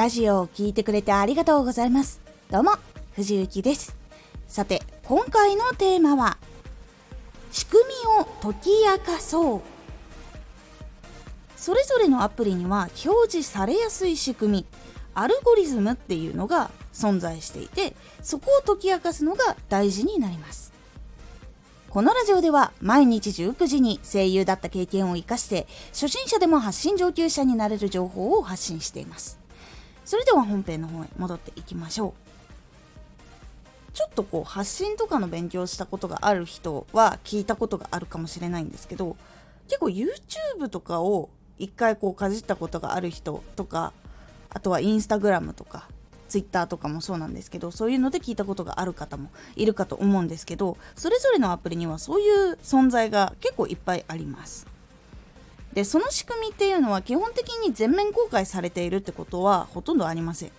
ラジオを聴いてくれてありがとうございます。どうも、藤幸です。さて、今回のテーマは、仕組みを解き明かそう。それぞれのアプリには表示されやすい仕組み、アルゴリズムっていうのが存在していて、そこを解き明かすのが大事になります。このラジオでは毎日19時に声優だった経験を活かして初心者でも発信上級者になれる情報を発信していますそれでは本編の方へ戻っていきましょう。ちょっとこう発信とかの勉強したことがある人は聞いたことがあるかもしれないんですけど結構 YouTube とかを一回こうかじったことがある人とかあとはインスタグラムとかツイッターとかもそうなんですけどそういうので聞いたことがある方もいるかと思うんですけどそれぞれのアプリにはそういう存在が結構いっぱいあります。でその仕組みっていうのは基本的に全面公開されているってことはほとんどありません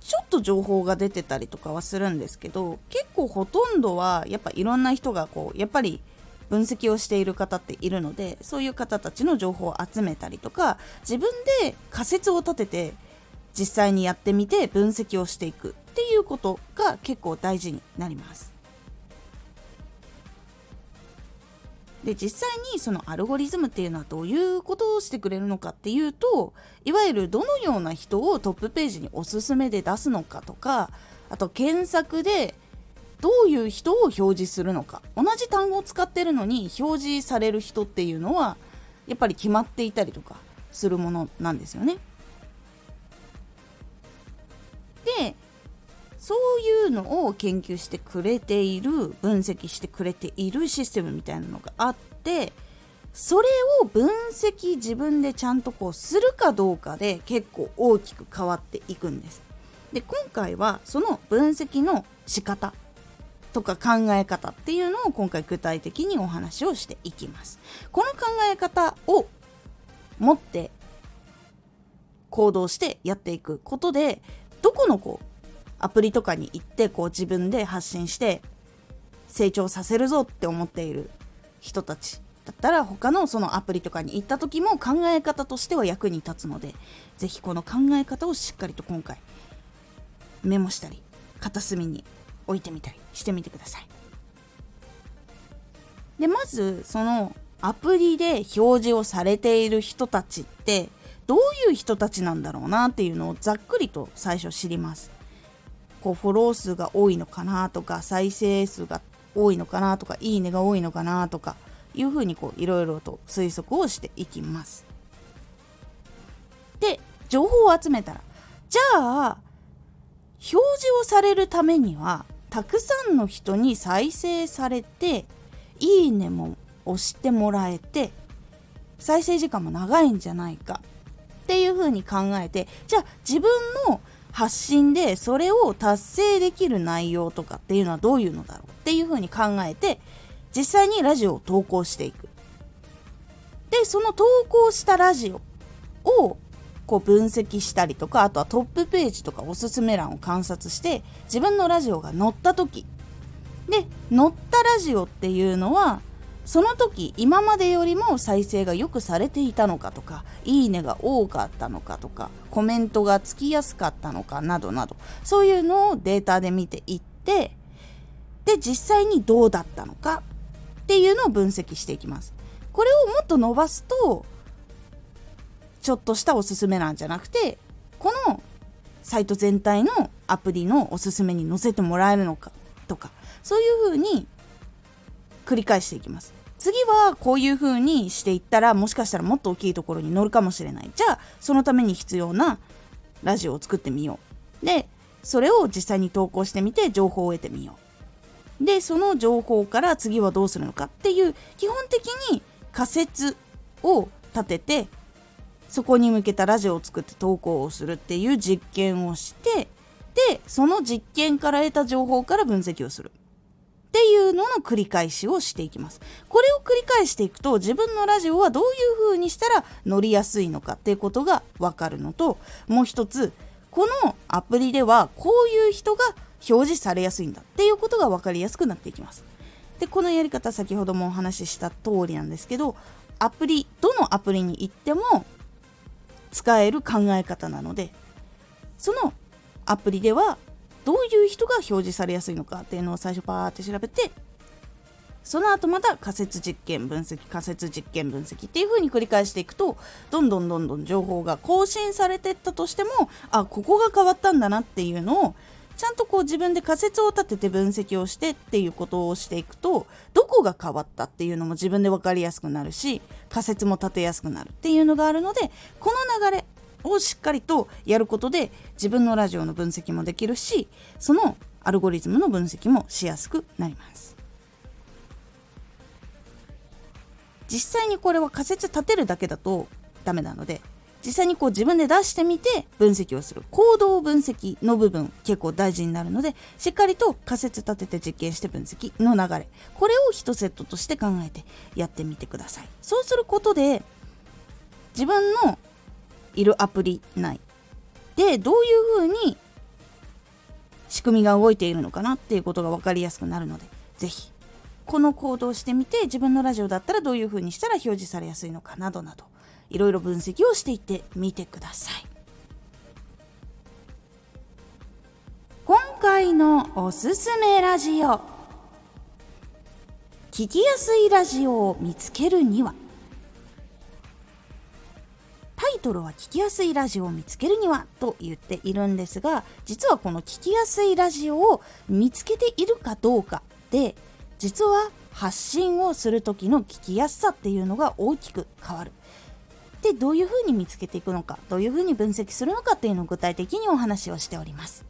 ちょっと情報が出てたりとかはするんですけど結構ほとんどはやっぱいろんな人がこうやっぱり分析をしている方っているのでそういう方たちの情報を集めたりとか自分で仮説を立てて実際にやってみて分析をしていくっていうことが結構大事になります。で実際にそのアルゴリズムっていうのはどういうことをしてくれるのかっていうといわゆるどのような人をトップページにおすすめで出すのかとかあと検索でどういう人を表示するのか同じ単語を使ってるのに表示される人っていうのはやっぱり決まっていたりとかするものなんですよね。でそういうのを研究してくれている分析してくれているシステムみたいなのがあってそれを分析自分でちゃんとこうするかどうかで結構大きく変わっていくんです。で今回はその分析の仕方とか考え方っていうのを今回具体的にお話をしていきます。この考え方を持って行動してやっていくことでどこのこうアプリとかに行ってこう自分で発信して成長させるぞって思っている人たちだったら他のそのアプリとかに行った時も考え方としては役に立つので是非この考え方をしっかりと今回メモしたり片隅に置いてみたりしてみてください。でまずそのアプリで表示をされている人たちってどういう人たちなんだろうなっていうのをざっくりと最初知ります。こうフォロー数が多いのかなとか再生数が多いのかなとかいいねが多いのかなとかいうふうにいろいろと推測をしていきます。で情報を集めたらじゃあ表示をされるためにはたくさんの人に再生されていいねも押してもらえて再生時間も長いんじゃないかっていうふうに考えてじゃあ自分の発信でそれを達成できる内容とかっていうのはどういうのだろうっていうふうに考えて実際にラジオを投稿していく。でその投稿したラジオをこう分析したりとかあとはトップページとかおすすめ欄を観察して自分のラジオが載った時で載ったラジオっていうのはその時今までよりも再生がよくされていたのかとかいいねが多かったのかとかコメントがつきやすかったのかなどなど。そういうのをデータで見ていってで実際にどうだったのかっていうのを分析していきます。これをもっと伸ばすとちょっとしたおすすめなんじゃなくてこのサイト全体のアプリのおすすめに載せてもらえるのかとかそういうふうに繰り返していきます。次はこういう風にしていったらもしかしたらもっと大きいところに乗るかもしれない。じゃあそのために必要なラジオを作ってみよう。でそれを実際に投稿してみて情報を得てみようでその情報から次はどうするのかっていう基本的に仮説を立ててそこに向けたラジオを作って投稿をするっていう実験をしてでその実験から得た情報から分析をする。っていうのの繰り返しをしていきます。これを繰り返していくと自分のラジオはどういう風にしたら乗りやすいのかっていうことがわかるのともう一つこのアプリではこういう人が表示されやすいんだっていうことが分かりやすくなっていきます。でこのやり方先ほどもお話しした通りなんですけどアプリどのアプリに行っても使える考え方なのでそのアプリではどういう人が表示されやすいのかっていうのを最初パーって調べてその後また仮説実験分析仮説実験分析っていう風に繰り返していくとどんどんどんどん情報が更新されてったとしてもあここが変わったんだなっていうのをちゃんとこう自分で仮説を立てて分析をしてっていうことをしていくとどこが変わったっていうのも自分で分かりやすくなるし仮説も立てやすくなるっていうのがあるのでこの流れをしっかりとやることで自分のラジオの分析もできるしそのアルゴリズムの分析もしやすくなります。実際にこれは仮説立てるだけだとダメなので実際にこう自分で出してみて分析をする。行動分析の部分結構大事になるのでしっかりと仮説立てて実験して分析の流れ。これを1セットとして考えてやってみてください。そうすることで自分のいるアプリ内。でどういうふうに仕組みが動いているのかなっていうことが分かりやすくなるので是非この行動をしてみて自分のラジオだったらどういうふうにしたら表示されやすいのかなどなどいろいろ分析をしていってみてください。今回のおすすめラジオ。聞きやすいラジオを見つけるにはトルは聞きやすいラジオを見つけるにはと言っているんですが実はこの聞きやすいラジオを見つけているかどうかで実は発信をする時の聞きやすさっていうのが大きく変わる。でどういうふうに見つけていくのかどういうふうに分析するのかっていうのを具体的にお話をしております。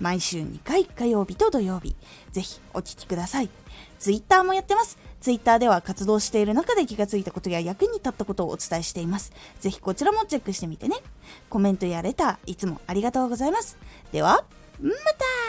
毎週2回火曜日と土曜日ぜひお聴きください。ツイッターもやってます。ツイッターでは活動している中で気がついたことや役に立ったことをお伝えしています。ぜひこちらもチェックしてみてね。コメントやレター、いつもありがとうございます。では、また